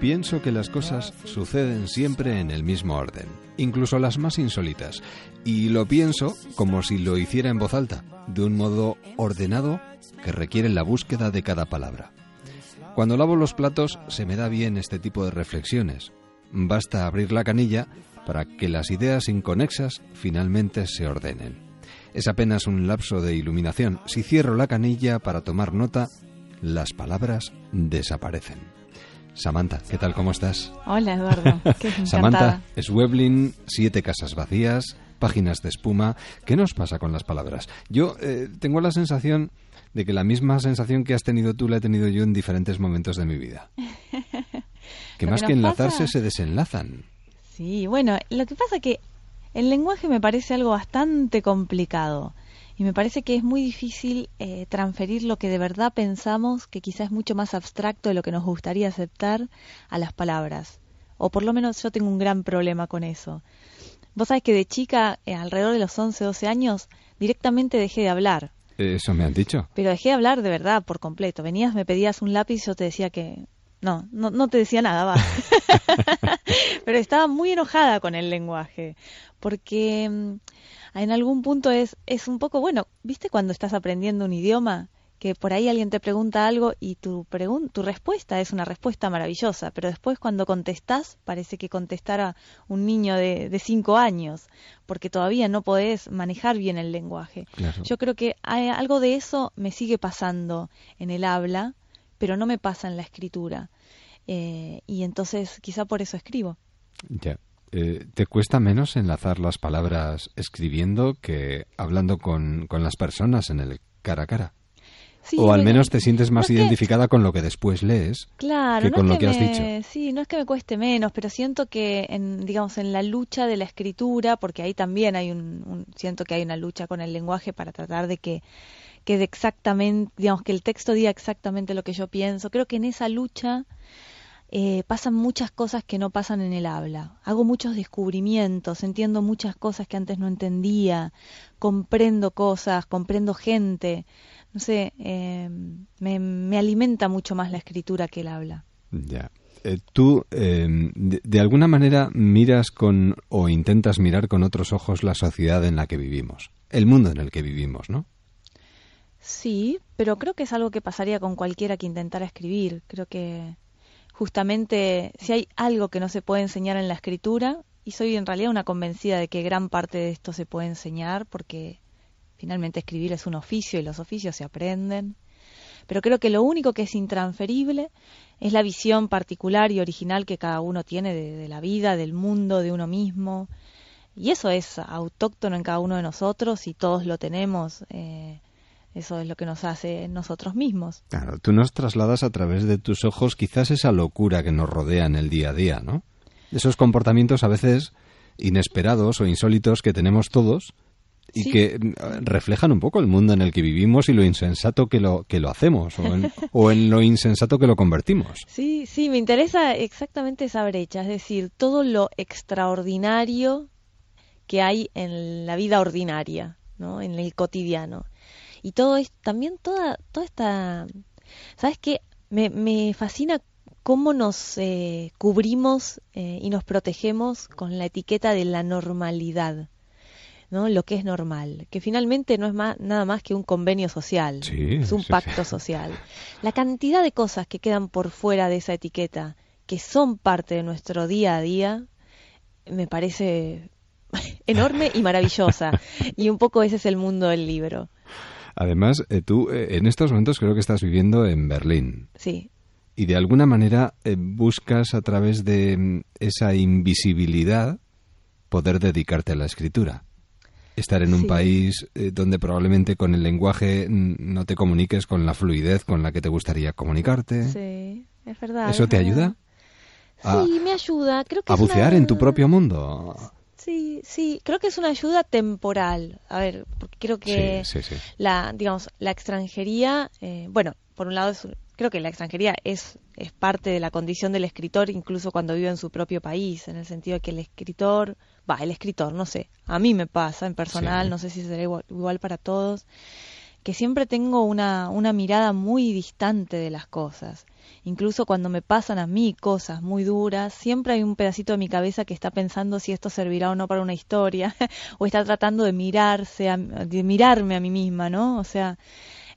Pienso que las cosas suceden siempre en el mismo orden, incluso las más insólitas, y lo pienso como si lo hiciera en voz alta, de un modo ordenado que requiere la búsqueda de cada palabra. Cuando lavo los platos se me da bien este tipo de reflexiones. Basta abrir la canilla para que las ideas inconexas finalmente se ordenen. Es apenas un lapso de iluminación. Si cierro la canilla para tomar nota, las palabras desaparecen. Samantha, ¿qué tal? ¿Cómo estás? Hola, Eduardo. Samantha, es Weblin, siete casas vacías, páginas de espuma. ¿Qué nos pasa con las palabras? Yo eh, tengo la sensación de que la misma sensación que has tenido tú la he tenido yo en diferentes momentos de mi vida. que más que, enlazarse se desenlazan. Sí, bueno, lo que pasa que el lenguaje me parece algo bastante complicado y me parece que es muy difícil eh, transferir lo que de verdad pensamos, que quizás es mucho más abstracto de lo que nos gustaría aceptar, a las palabras. O por lo menos yo tengo un gran problema con eso. Vos sabés que de chica, eh, alrededor de los 11, 12 años, directamente dejé de hablar. Eso me han dicho. Pero dejé de hablar de verdad, por completo. Venías, me pedías un lápiz, yo te decía que no, no, no te decía nada, va. Pero estaba muy enojada con el lenguaje, porque mm, en algún punto es, es un poco, bueno, ¿viste cuando estás aprendiendo un idioma? que por ahí alguien te pregunta algo y tu, tu respuesta es una respuesta maravillosa, pero después cuando contestás parece que contestara un niño de, de cinco años, porque todavía no podés manejar bien el lenguaje. Yo creo que hay, algo de eso me sigue pasando en el habla, pero no me pasa en la escritura. Eh, y entonces quizá por eso escribo. Ya. Eh, ¿Te cuesta menos enlazar las palabras escribiendo que hablando con, con las personas en el cara a cara? O al menos te sientes más identificada con lo que después lees claro, que con lo que, has dicho. Sí, no es que me cueste menos, pero siento que, en, digamos, en la lucha de la escritura, porque ahí también hay un, siento que hay una lucha con el lenguaje para tratar de que que exactamente, digamos, que el texto diga exactamente lo que yo pienso. Creo que en esa lucha eh, pasan muchas cosas que no pasan en el habla. Hago muchos descubrimientos, entiendo muchas cosas que antes no entendía, comprendo cosas, comprendo gente. No sé, eh, me, alimenta mucho más la escritura que el habla. Ya. Eh, tú, de, de, alguna manera, miras con o intentas mirar con otros ojos la sociedad en la que vivimos, el mundo en el que vivimos, ¿no? Sí, pero creo que es algo que pasaría con cualquiera que intentara escribir. Creo que justamente si hay algo que no se puede enseñar en la escritura, y soy en realidad una convencida de que gran parte de esto se puede enseñar porque finalmente escribir es un oficio y los oficios se aprenden. Pero creo que lo único que es intransferible es la visión particular y original que cada uno tiene de, la vida, del mundo, de uno mismo. Y eso es autóctono en cada uno de nosotros y todos lo tenemos. Eh, eso es lo que nos hace nosotros mismos. Claro, tú nos trasladas a través de tus ojos quizás esa locura que nos rodea en el día a día, ¿no? Esos comportamientos a veces inesperados o insólitos que tenemos todos y que mm, reflejan un poco el mundo en el que vivimos y lo insensato que lo que lo hacemos o en, o en lo insensato que lo convertimos. Sí, sí, me interesa exactamente esa brecha, es decir, todo lo extraordinario que hay en la vida ordinaria, ¿no? En el cotidiano. Y todo es también toda, toda esta... ¿Sabes qué? me, me fascina cómo nos eh, cubrimos eh, y nos protegemos con la etiqueta de la normalidad. ¿no? lo que es normal, que finalmente no es más, nada más que un convenio social, Sí, es un sí, pacto sí. social. La cantidad de cosas que quedan por fuera de esa etiqueta, que son parte de nuestro día a día, me parece enorme y maravillosa. Y un poco ese es el mundo del libro. Además, eh, tú eh, en estos momentos creo que estás viviendo en Berlín. Sí, Y de alguna manera eh, buscas a través de mm, esa invisibilidad poder dedicarte a la escritura. Estar en un Sí. país eh, donde probablemente con el lenguaje mm, no te comuniques con la fluidez con la que te gustaría comunicarte. sí, es verdad. ¿Eso es te verdad. ayuda? A- Sí, me ayuda. Creo que A bucear una- en tu propio mundo. Sí, sí, creo que es una ayuda temporal. A ver, porque creo que Sí, sí, sí. la, digamos, la extranjería, eh, bueno, por un lado es- creo que la extranjería es es parte de la condición del escritor, incluso cuando vive en su propio país, en el sentido de que el escritor, va, el escritor, no sé, a mí me pasa en personal, no sé si será igual, igual para todos, que siempre tengo una, una mirada muy distante de las cosas. Incluso cuando me pasan a mí cosas muy duras, siempre hay un pedacito de mi cabeza que está pensando si esto servirá o no para una historia, o está tratando de mirarse, a- de mirarme a mí misma, ¿no? O sea,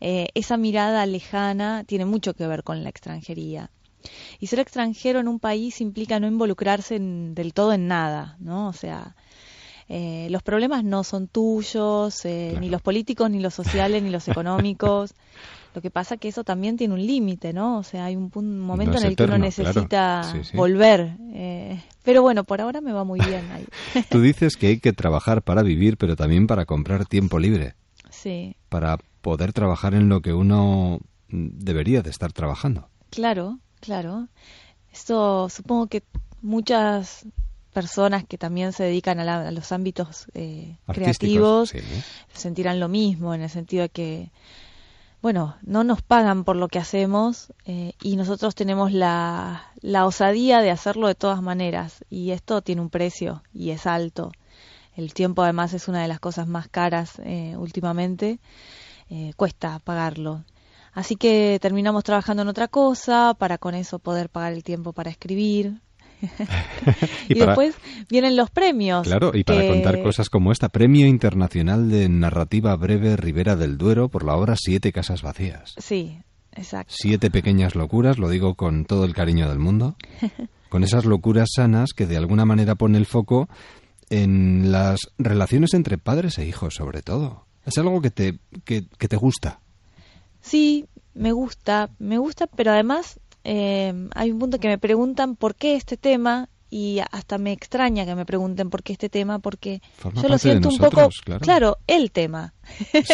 eh, esa mirada lejana tiene mucho que ver con la extranjería. Y ser extranjero en un país implica no involucrarse en- del todo en nada, ¿no? O sea, eh, los problemas no son tuyos, eh, Claro. ni los políticos, ni los sociales, ni los económicos. Lo que pasa que eso también tiene un límite, ¿no? O sea, hay un, pun- momento en el que uno claro. necesita Sí, sí. volver. eh, pero bueno, por ahora me va muy bien ahí. Tú dices que hay que trabajar para vivir, pero también para comprar tiempo libre, sí, para poder trabajar en lo que uno mm, debería de estar trabajando. claro, claro. Esto supongo que muchas personas que también se dedican a, la- a los ámbitos eh, creativos sí. sentirán lo mismo en el sentido de que bueno no nos pagan por lo que hacemos eh, y nosotros tenemos la, la osadía de hacerlo de todas maneras y esto tiene un precio y es alto. El tiempo además es una de las cosas más caras eh, últimamente eh, cuesta pagarlo. Así que terminamos trabajando en otra cosa para con eso poder pagar el tiempo para escribir y, Y para- después vienen los premios Claro, y para que- contar cosas como esta, Premio Internacional de Narrativa Breve Ribera del Duero por la obra Siete Casas Vacías. Sí, exacto. Siete pequeñas locuras, lo digo con todo el cariño del mundo, con esas locuras sanas que de alguna manera pone el foco en las relaciones entre padres e hijos, sobre todo. Es algo que te, que, que te gusta. Sí, me gusta, me gusta, pero además eh, hay un punto que me preguntan por qué este tema y hasta me extraña que me pregunten por qué este tema porque Forma yo lo siento un poco, claro. el tema.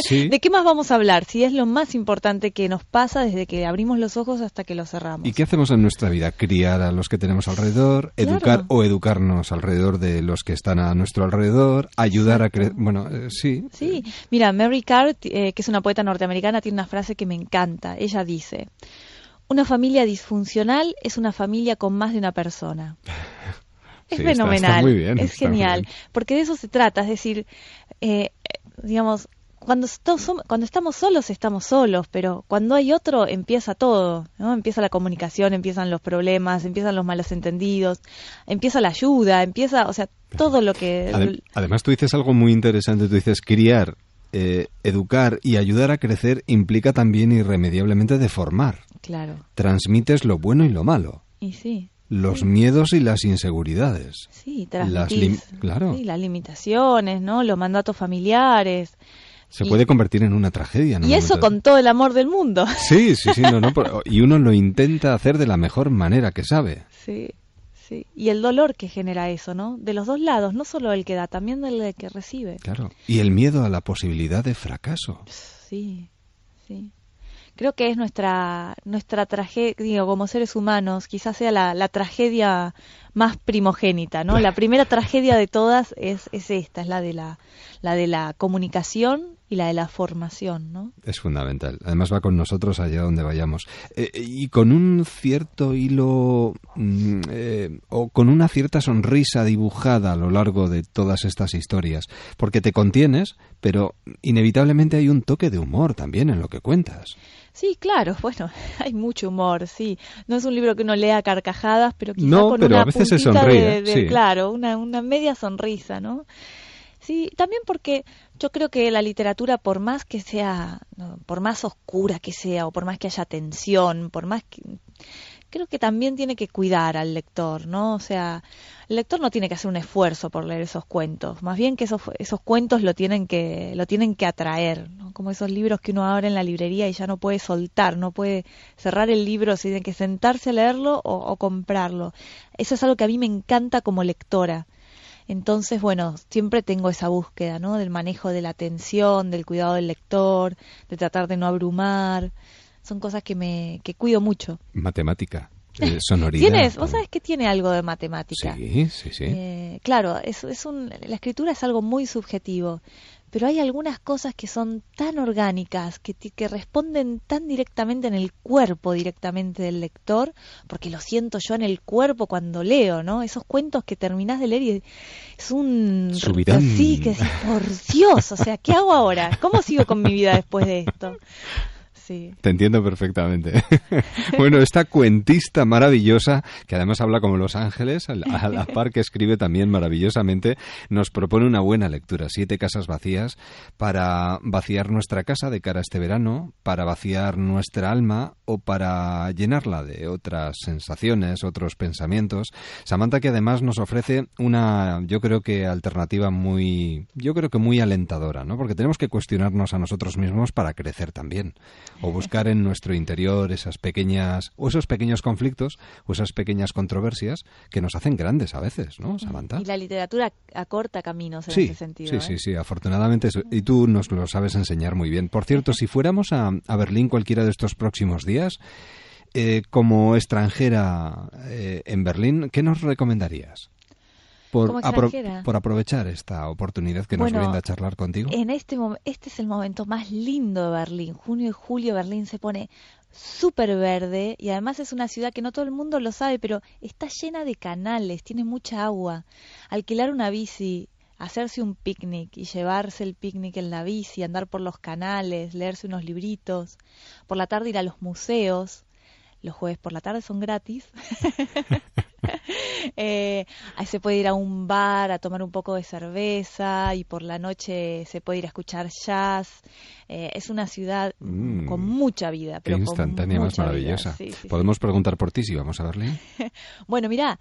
Sí. ¿De qué más vamos a hablar? Si es lo más importante que nos pasa desde que abrimos los ojos hasta que los cerramos. ¿Y qué hacemos en nuestra vida? Criar a los que tenemos alrededor, Claro. educar o educarnos alrededor de los que están a nuestro alrededor, ayudar a crecer. Bueno, eh, sí. Sí, mira, Mary Card, eh, que es una poeta norteamericana, tiene una frase que me encanta. Ella dice, una familia disfuncional es una familia con más de una persona. Es Sí, está- está fenomenal, muy bien, es genial, porque de eso se trata, es decir, eh, digamos, cuando, cuando estamos solos, estamos solos, pero cuando hay otro, empieza todo, ¿no? Empieza la comunicación, empiezan los problemas, empiezan los malos entendidos, empieza la ayuda, empieza, o sea, todo lo que... Adem- además, tú dices algo muy interesante. Tú dices criar, eh, educar y ayudar a crecer implica también irremediablemente deformar. Claro, Transmites lo bueno y lo malo, y sí. los miedos y las inseguridades. Sí, Las transmitís, lim- claro. sí, las limitaciones, ¿no? Los mandatos familiares. Se Y- puede convertir en una tragedia. Y eso con todo el amor del mundo. Sí, sí, sí, no, no, por- y uno lo intenta hacer de la mejor manera que sabe. Sí, sí. Y el dolor que genera eso, ¿no? De los dos lados, no solo el que da, también del que recibe. Claro. Y el miedo a la posibilidad de fracaso. Sí, sí. Creo que es nuestra nuestra tragedia, digo, como seres humanos, quizás sea la, la tragedia más primogénita, ¿no? La primera tragedia de todas es, es esta, es la de la, la de la comunicación y la de la formación, ¿no? Es fundamental. Además va con nosotros allá donde vayamos. Eh, y con un cierto hilo mm, eh, o con una cierta sonrisa dibujada a lo largo de todas estas historias. Porque te contienes, pero inevitablemente hay un toque de humor también en lo que cuentas. Sí, claro, bueno, hay mucho humor, sí. No es un libro que uno lea carcajadas, pero quizá No, con pero una a veces se puntita sonríe, de- de- sí. Claro, una, una media sonrisa, ¿no? Sí, también porque yo creo que la literatura, por más que sea, por más oscura que sea, o por más que haya tensión, por más que... Creo que también tiene que cuidar al lector, ¿no? O sea, el lector no tiene que hacer un esfuerzo por leer esos cuentos, más bien que esos, esos cuentos lo tienen que, lo tienen que atraer. Como esos libros que uno abre en la librería y ya no puede soltar, no puede cerrar el libro, si tiene que sentarse a leerlo o, o comprarlo. Eso es algo que a mí me encanta como lectora. Entonces, bueno, siempre tengo esa búsqueda, ¿no? Del manejo de la atención, del cuidado del lector, de tratar de no abrumar. Son cosas que me que cuido mucho. Matemática, eh, sonoridad. ¿Tienes? ¿Vos sabés que tiene algo de matemática? Sí, sí, sí. Eh, claro, es, es un, la escritura es algo muy subjetivo, pero hay algunas cosas que son tan orgánicas, que, que responden tan directamente en el cuerpo directamente del lector, porque lo siento yo en el cuerpo cuando leo, ¿no? Esos cuentos que terminás de leer y es un... Sí, que decís, por Dios, o sea, ¿qué hago ahora? ¿Cómo sigo con mi vida después de esto? Te entiendo perfectamente. bueno, esta cuentista maravillosa, que además habla como Los Ángeles, a la, a la par que escribe también maravillosamente, nos propone una buena lectura. Siete casas vacías para vaciar nuestra casa de cara a este verano, para vaciar nuestra alma o para llenarla de otras sensaciones, otros pensamientos. Samantha que además nos ofrece una, yo creo que alternativa muy, yo creo que muy alentadora, ¿no? Porque tenemos que cuestionarnos a nosotros mismos para crecer también o buscar en nuestro interior esas pequeñas o esos pequeños conflictos o esas pequeñas controversias que nos hacen grandes a veces, ¿no, Samantha? Y la literatura acorta caminos en Sí, ese sentido. sí, ¿eh? sí, sí, afortunadamente eso- y tú nos lo sabes enseñar muy bien. Por cierto, si fuéramos a, a Berlín cualquiera de estos próximos días, eh, como extranjera eh, en Berlín, ¿qué nos recomendarías? Por, apro- por aprovechar esta oportunidad que nos brinda charlar contigo. En este este es el momento más lindo de Berlín. Junio y julio Berlín se pone súper verde y además es una ciudad que no todo el mundo lo sabe, pero está llena de canales, tiene mucha agua. Alquilar una bici, hacerse un picnic y llevarse el picnic en la bici, andar por los canales, leerse unos libritos, por la tarde ir a los museos. Los jueves por la tarde son gratis. Eh, ahí se puede ir a un bar a tomar un poco de cerveza y por la noche se puede ir a escuchar jazz. Eh, es una ciudad Mm. con mucha vida, Qué pero con instantánea más maravillosa. Sí, sí, sí. Podemos preguntar por ti si vamos a Berlín. Bueno, mira,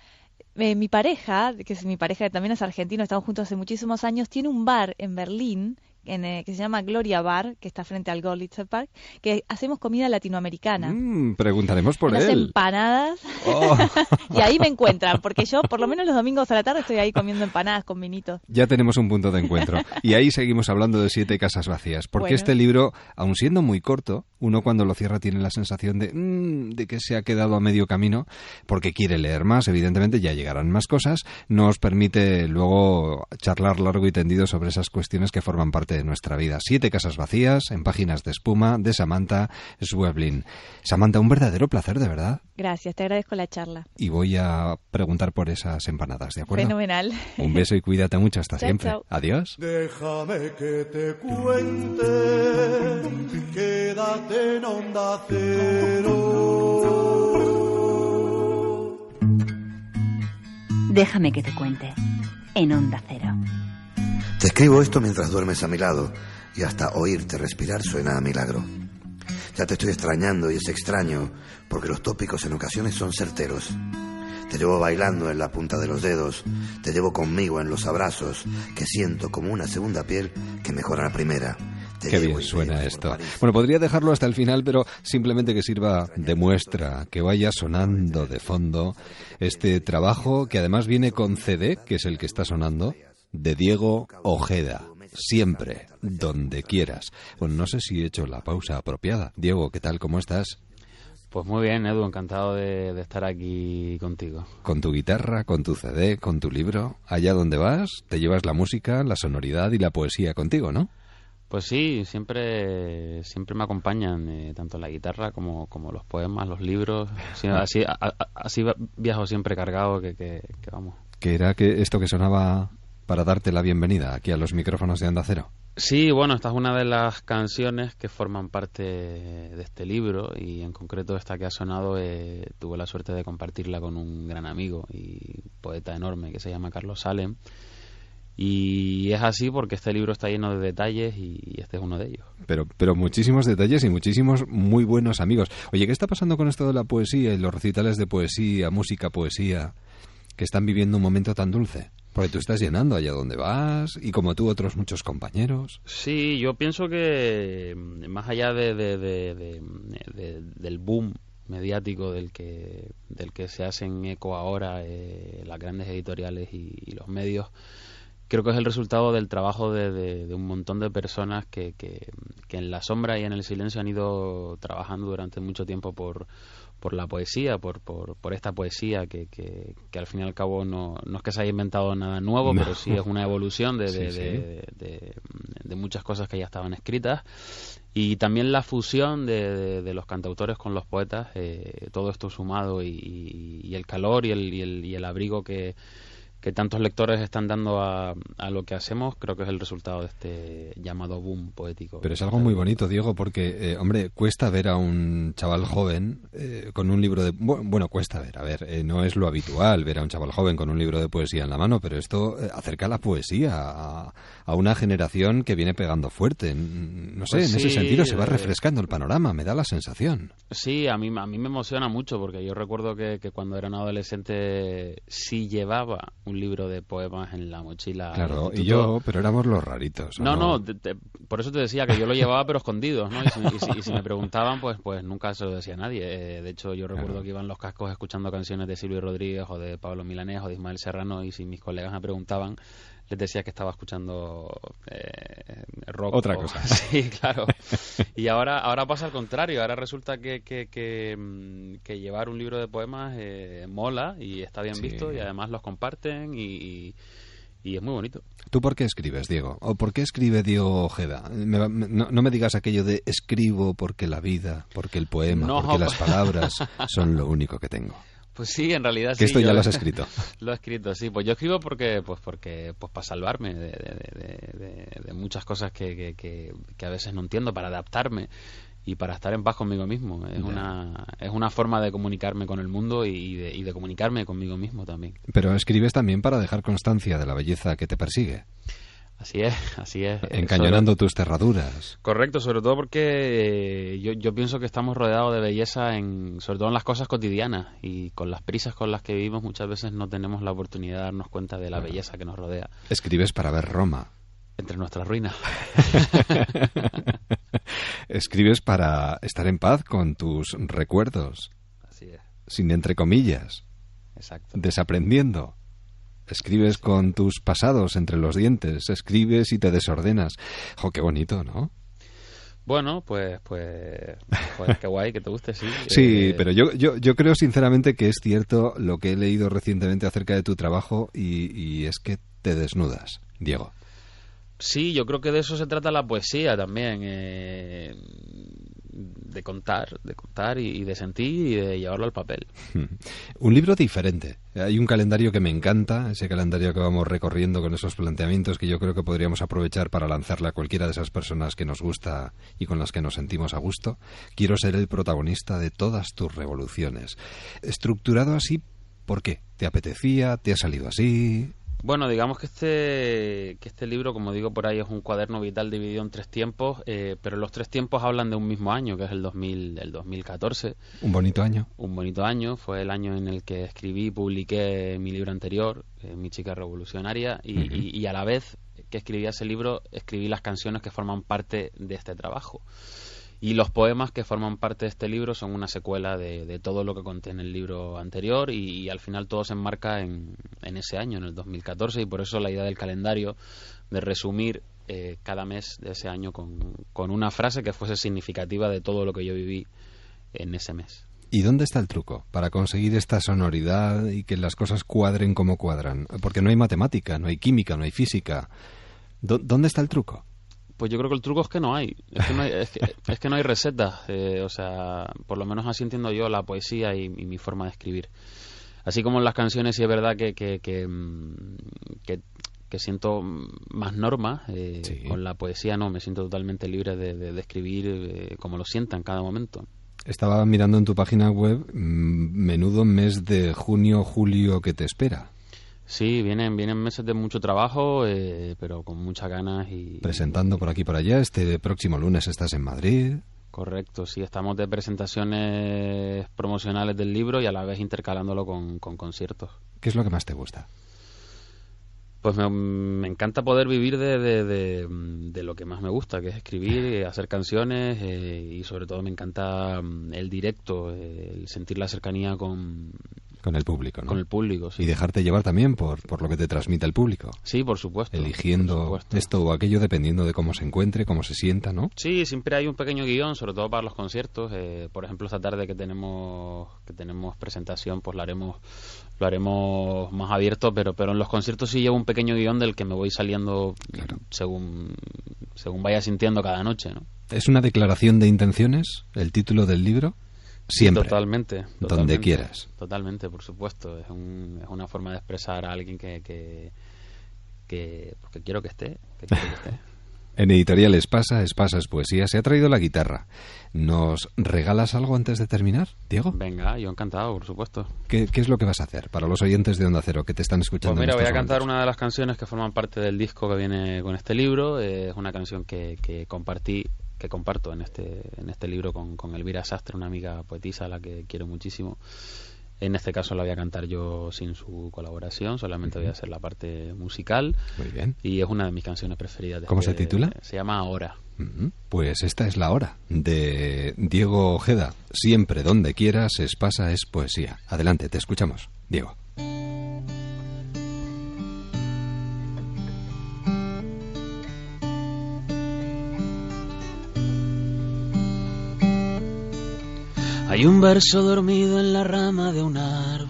eh, mi pareja, que es mi pareja que también es argentino, estamos juntos hace muchísimos años, tiene un bar en Berlín en, eh, que se llama Gloria Bar, que está frente al Gorlitzer Park, que hacemos comida latinoamericana. Mm, preguntaremos por Unas él. empanadas Oh. y ahí me encuentran, porque yo por lo menos los domingos a la tarde estoy ahí comiendo empanadas con vinito. Ya tenemos un punto de encuentro. Y ahí seguimos hablando de siete casas vacías. Porque Bueno. este libro, aun siendo muy corto, uno cuando lo cierra tiene la sensación de, mm, de que se ha quedado a medio camino, porque quiere leer más, evidentemente ya llegarán más cosas, nos permite luego charlar largo y tendido sobre esas cuestiones que forman parte de nuestra vida. Siete casas vacías, en páginas de espuma, de Samantha Schweblin. Samantha, un verdadero placer, de verdad. Gracias, te agradezco la charla. Y voy a preguntar por esas empanadas, ¿de acuerdo? Fenomenal. Un beso y cuídate mucho. Hasta Chao, siempre. chao. Adiós. Déjame que te cuente, quédate en onda cero. Déjame que te cuente. En Onda Cero. Escribo esto mientras duermes a mi lado y hasta oírte respirar suena a milagro. Ya te estoy extrañando y es extraño porque los tópicos en ocasiones son certeros. Te llevo bailando en la punta de los dedos, te llevo conmigo en los abrazos que siento como una segunda piel que mejora la primera. Te Qué bien suena esto. Bueno, podría dejarlo hasta el final, pero simplemente que sirva de muestra, que vaya sonando de fondo este trabajo que además viene con CD, que es el que está sonando, de Diego Ojeda. Siempre, donde quieras. Bueno, no sé si he hecho la pausa apropiada. Diego, ¿qué tal? ¿Cómo estás? Pues muy bien, Edu, encantado de, de, estar aquí contigo. Con tu guitarra, con tu CD, con tu libro, allá donde vas, te llevas la música, la sonoridad y la poesía contigo, ¿no? Pues sí, siempre, siempre me acompañan eh, tanto la guitarra como, como los poemas, los libros. así, así viajo siempre cargado que, que, que vamos. ¿Qué era que esto que sonaba para darte la bienvenida aquí a los micrófonos de Onda Cero? Sí, bueno, esta es una de las canciones que forman parte de este libro y en concreto esta que ha sonado eh, tuve la suerte de compartirla con un gran amigo y poeta enorme que se llama Carlos Salem y es así porque este libro está lleno de detalles y este es uno de ellos. Pero, pero muchísimos detalles y muchísimos muy buenos amigos. Oye, ¿qué está pasando con esto de la poesía y los recitales de poesía, música, poesía, que están viviendo un momento tan dulce? Porque tú estás llenando allá donde vas y como tú otros muchos compañeros. Sí, yo pienso que mm, más allá de, del boom mediático del que, del que se hacen eco ahora eh, las grandes editoriales y los medios, creo que es el resultado del trabajo de, un montón de personas que, que, en la sombra y en el silencio han ido trabajando durante mucho tiempo por, por la poesía, por, por, por esta poesía que, que, al fin y al cabo no, no es que se haya inventado nada nuevo, pero sí es una evolución de, de, de, muchas cosas que ya estaban escritas. Y también la fusión de, los cantautores con los poetas, eh, todo esto sumado y, y, el calor y el, y el, y el abrigo que que tantos lectores están dando a, a, lo que hacemos, creo que es el resultado de este llamado boom poético. Pero es algo muy bonito, Diego, porque, eh, hombre, cuesta ver a un chaval joven eh, con un libro de... Bueno, cuesta ver, a ver, eh, no es lo habitual ver a un chaval joven con un libro de poesía en la mano, pero esto acerca la poesía a, a, una generación que viene pegando fuerte. No sé, pues en ese sentido se va refrescando el panorama, me da la sensación. Sí, a mí, a mí me emociona mucho, porque yo recuerdo que, que cuando era un adolescente sí llevaba un libro de poemas en la mochila. Claro, y yo, pero éramos los raritos. No, no, por eso te decía que yo lo llevaba pero escondido, ¿no? Y si, me preguntaban, pues pues nunca se lo decía a nadie. Eh, de hecho, yo recuerdo que iban los cascos escuchando canciones de Silvio Rodríguez o de Pablo Milanés o de Ismael Serrano y si mis colegas me preguntaban, les decía que estaba escuchando eh, rock. Otra cosa. sí, claro. Y ahora, ahora pasa al contrario. Ahora resulta que, que, mm, llevar un libro de poemas eh, mola y está bien visto y además los comparten y, y, es muy bonito. ¿Tú por qué escribes, Diego? ¿O por qué escribe Diego Ojeda? no, no, me digas aquello de escribo porque la vida, porque el poema, porque las palabras son lo único que tengo. Pues sí, en realidad que esto ya lo has escrito. lo he escrito, sí. Pues yo escribo porque, pues porque, pues para salvarme de, muchas cosas que, que, que, a veces no entiendo, para adaptarme y para estar en paz conmigo mismo. Es, una, es una forma de comunicarme con el mundo y de, y de comunicarme conmigo mismo también. Pero escribes también para dejar constancia de la belleza que te persigue. Así es, así es. Encañonando tus cerraduras. Correcto, sobre todo porque eh, yo, yo, pienso que estamos rodeados de belleza, en, sobre todo en las cosas cotidianas y con las prisas con las que vivimos muchas veces no tenemos la oportunidad de darnos cuenta de la belleza que nos rodea. Escribes para ver Roma. Entre nuestras ruinas. Escribes para estar en paz con tus recuerdos. Así es. Sin entre comillas. Exacto. Desaprendiendo. Escribes con tus pasados entre los dientes, escribes y te desordenas. Jo, qué bonito, ¿no? Bueno, pues, pues, pues qué guay que te guste, sí. Sí, eh, pero yo, yo, yo creo sinceramente que es cierto lo que he leído recientemente acerca de tu trabajo y, y es que te desnudas, Diego. Sí, yo creo que de eso se trata la poesía también. Eh, de contar, de contar y, de sentir y de llevarlo al papel. Un libro diferente. Hay un calendario que me encanta, ese calendario que vamos recorriendo con esos planteamientos que yo creo que podríamos aprovechar para lanzarle a cualquiera de esas personas que nos gusta y con las que nos sentimos a gusto. Quiero ser el protagonista de todas tus revoluciones. Estructurado así, ¿por qué? ¿Te apetecía? ¿Te ha salido así? Bueno, digamos que este, que este libro, como digo por ahí, es un cuaderno vital dividido en tres tiempos, eh, pero los tres tiempos hablan de un mismo año, que es el, 2000, el 2014. Un bonito año. Un bonito año, fue el año en el que escribí y publiqué mi libro anterior, eh, Mi chica revolucionaria, y, y a la vez que escribí ese libro, escribí las canciones que forman parte de este trabajo. Y los poemas que forman parte de este libro son una secuela de, todo lo que conté en el libro anterior y, al final todo se enmarca en, ese año, en el 2014, y por eso la idea del calendario de resumir eh, cada mes de ese año con, una frase que fuese significativa de todo lo que yo viví en ese mes. ¿Y dónde está el truco para conseguir esta sonoridad y que las cosas cuadren como cuadran? Porque no hay matemática, no hay química, no hay física. ¿Dó- ¿Dónde está el truco? Pues yo creo que el truco es que no hay. Es que no hay, es que, es que no hay recetas. eh, o sea, por lo menos así entiendo yo la poesía y, y mi forma de escribir. Así como en las canciones, sí es verdad que, que, que, mm, que- que siento más normas. eh, Con la poesía no, me siento totalmente libre de, de- de escribir eh, como lo sienta en cada momento. Estaba mirando en tu página web, mm, menudo mes de junio, julio que te espera. Sí, vienen, vienen meses de mucho trabajo, eh, pero con muchas ganas y... Presentando por aquí y por allá. Este próximo lunes estás en Madrid. Correcto, sí, estamos de presentaciones promocionales del libro y a la vez intercalándolo con, con conciertos. ¿Qué es lo que más te gusta? Pues me, me encanta poder vivir de, de, de- de lo que más me gusta, que es escribir, hacer canciones eh, y sobre todo me encanta mm, el directo, eh, el sentir la cercanía con, Con el público, ¿no? con el público. Sí. Y dejarte llevar también por, por lo que te transmite el público. Sí, por supuesto. Eligiendo esto o aquello dependiendo de cómo se encuentre, cómo se sienta, ¿no? Sí, siempre hay un pequeño guion, sobre todo para los conciertos. Eh, por ejemplo, esta tarde que tenemos que tenemos presentación, pues lo haremos lo haremos más abierto, pero pero en los conciertos sí llevo un pequeño guion del que me voy saliendo según según vaya sintiendo cada noche, ¿no? ¿Es una declaración de intenciones el título del libro? Siempre. Totalmente, Donde totalmente, quieras. Totalmente, por supuesto. Es, un- es una forma de expresar a alguien que que, que, pues, que quiero que esté, que quiero que esté. En Editorial Espasa, Espasa es Poesía, se ha traído la guitarra. ¿Nos regalas algo antes de terminar, Diego? Venga, yo encantado, por supuesto. ¿Qué, qué es lo que vas a hacer para los oyentes de Onda Cero que te están escuchando? Pues mira, voy a cantar una de las canciones que forman parte del disco que viene con este libro. Eh, es una canción que, que compartí, que comparto en este, en este libro con, con Elvira Sastre, una amiga poetisa a la que quiero muchísimo. En este caso la voy a cantar yo sin su colaboración, solamente voy a hacer la parte musical. Muy bien. Y es una de mis canciones preferidas. ¿Cómo se después de- titula? Se llama Ahora. Pues esta es la hora de Diego Ojeda. Siempre donde quieras, Espasa es Poesía. Adelante, te escuchamos. Diego. Hay un verso dormido en la rama de un árbol.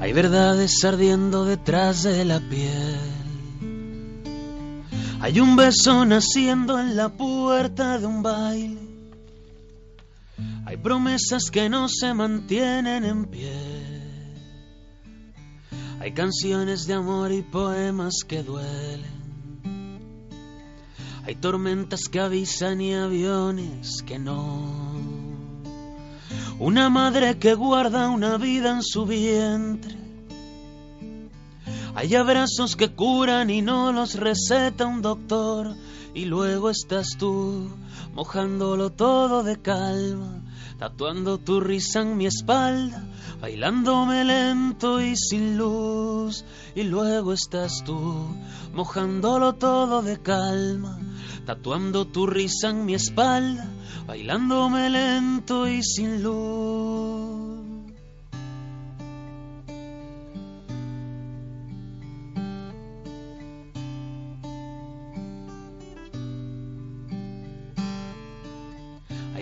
Hay verdades ardiendo detrás de la piel. Hay un beso naciendo en la puerta de un baile. Hay promesas que no se mantienen en pie. Hay canciones de amor y poemas que duelen. Hay tormentas que avisan y aviones que no. Una madre que guarda una vida en su vientre. Hay abrazos que curan y no los receta un doctor. Y luego estás tú, mojándolo todo de calma, tatuando tu risa en mi espalda, bailándome lento y sin luz. Y luego estás tú, mojándolo todo de calma, tatuando tu risa en mi espalda, bailándome lento y sin luz.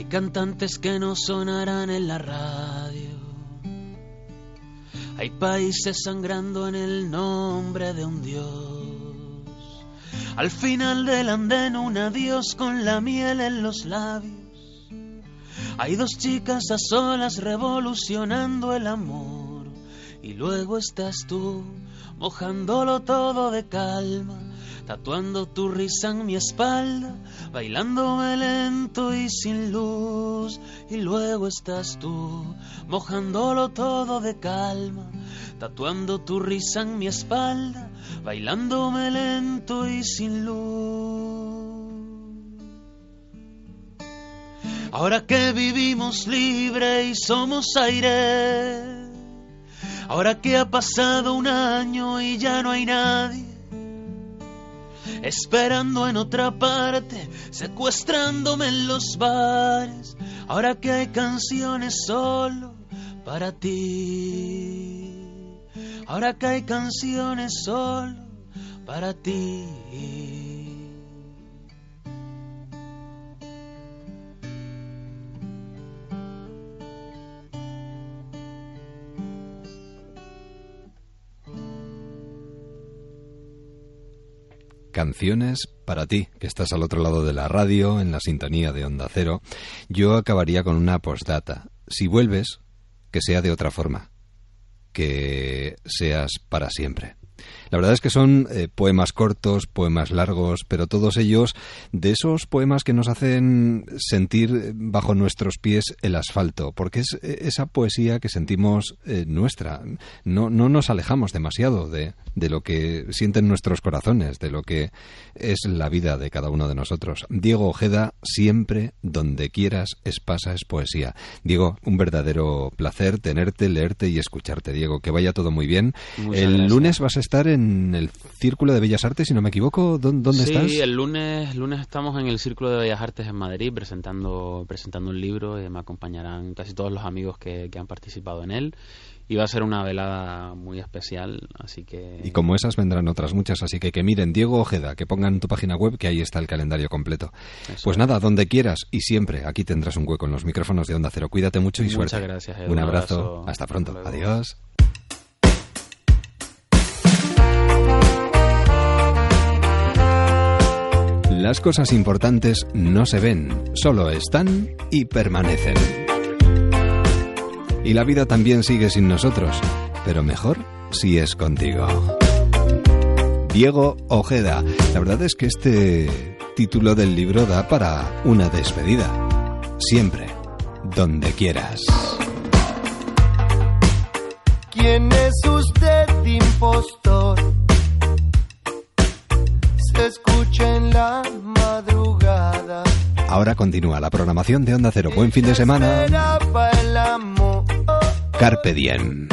Cantantes que no sonarán en la radio. Hay países sangrando en el nombre de un Dios. Al final del andén un adiós con la miel en los labios. Hay dos chicas a solas revolucionando el amor. Y luego estás tú, mojándolo todo de calma, tatuando tu risa en mi espalda, bailándome lento y sin luz. Y luego estás tú, mojándolo todo de calma, tatuando tu risa en mi espalda, bailándome lento y sin luz. Ahora que vivimos libre y somos aire, ahora que ha pasado un año y ya no hay nadie, esperando en otra parte, secuestrándome en los bares, ahora que hay canciones solo para ti, ahora que hay canciones solo para ti. Canciones para ti, que estás al otro lado de la radio, en la sintonía de Onda Cero, yo acabaría con una postdata. Si vuelves, que sea de otra forma, que seas para siempre. La verdad es que son eh, poemas cortos, poemas largos, pero todos ellos de esos poemas que nos hacen sentir bajo nuestros pies el asfalto, porque es eh, esa poesía que sentimos eh, nuestra. No, no nos alejamos demasiado de, de lo que sienten nuestros corazones, de lo que es la vida de cada uno de nosotros. Diego Ojeda, siempre, donde quieras, es pasa, es poesía. Diego, un verdadero placer tenerte, leerte y escucharte. Diego, que vaya todo muy bien. el lunes vas a estar en el Círculo de Bellas Artes, si no me equivoco. ¿Dónde, estás? Sí, el lunes, lunes estamos en el Círculo de Bellas Artes en Madrid presentando, presentando un libro. y me acompañarán casi todos los amigos que, que han participado en él y va a ser una velada muy especial, así que... Y como esas vendrán otras muchas, así que que miren, Diego Ojeda, que pongan en tu página web que ahí está el calendario completo. pues nada, donde quieras y siempre, aquí tendrás un hueco en los micrófonos de Onda Cero. Cuídate mucho y Muchas suerte. gracias, Un abrazo, hasta pronto, adiós. Las cosas importantes no se ven, solo están y permanecen. Y la vida también sigue sin nosotros, pero mejor si es contigo. Diego Ojeda. La verdad es que este título del libro da para una despedida. Siempre, donde quieras. ¿Quién es usted, impostor? Escucha en la madrugada. Ahora continúa la programación de Onda Cero. Buen fin de semana. Carpe diem.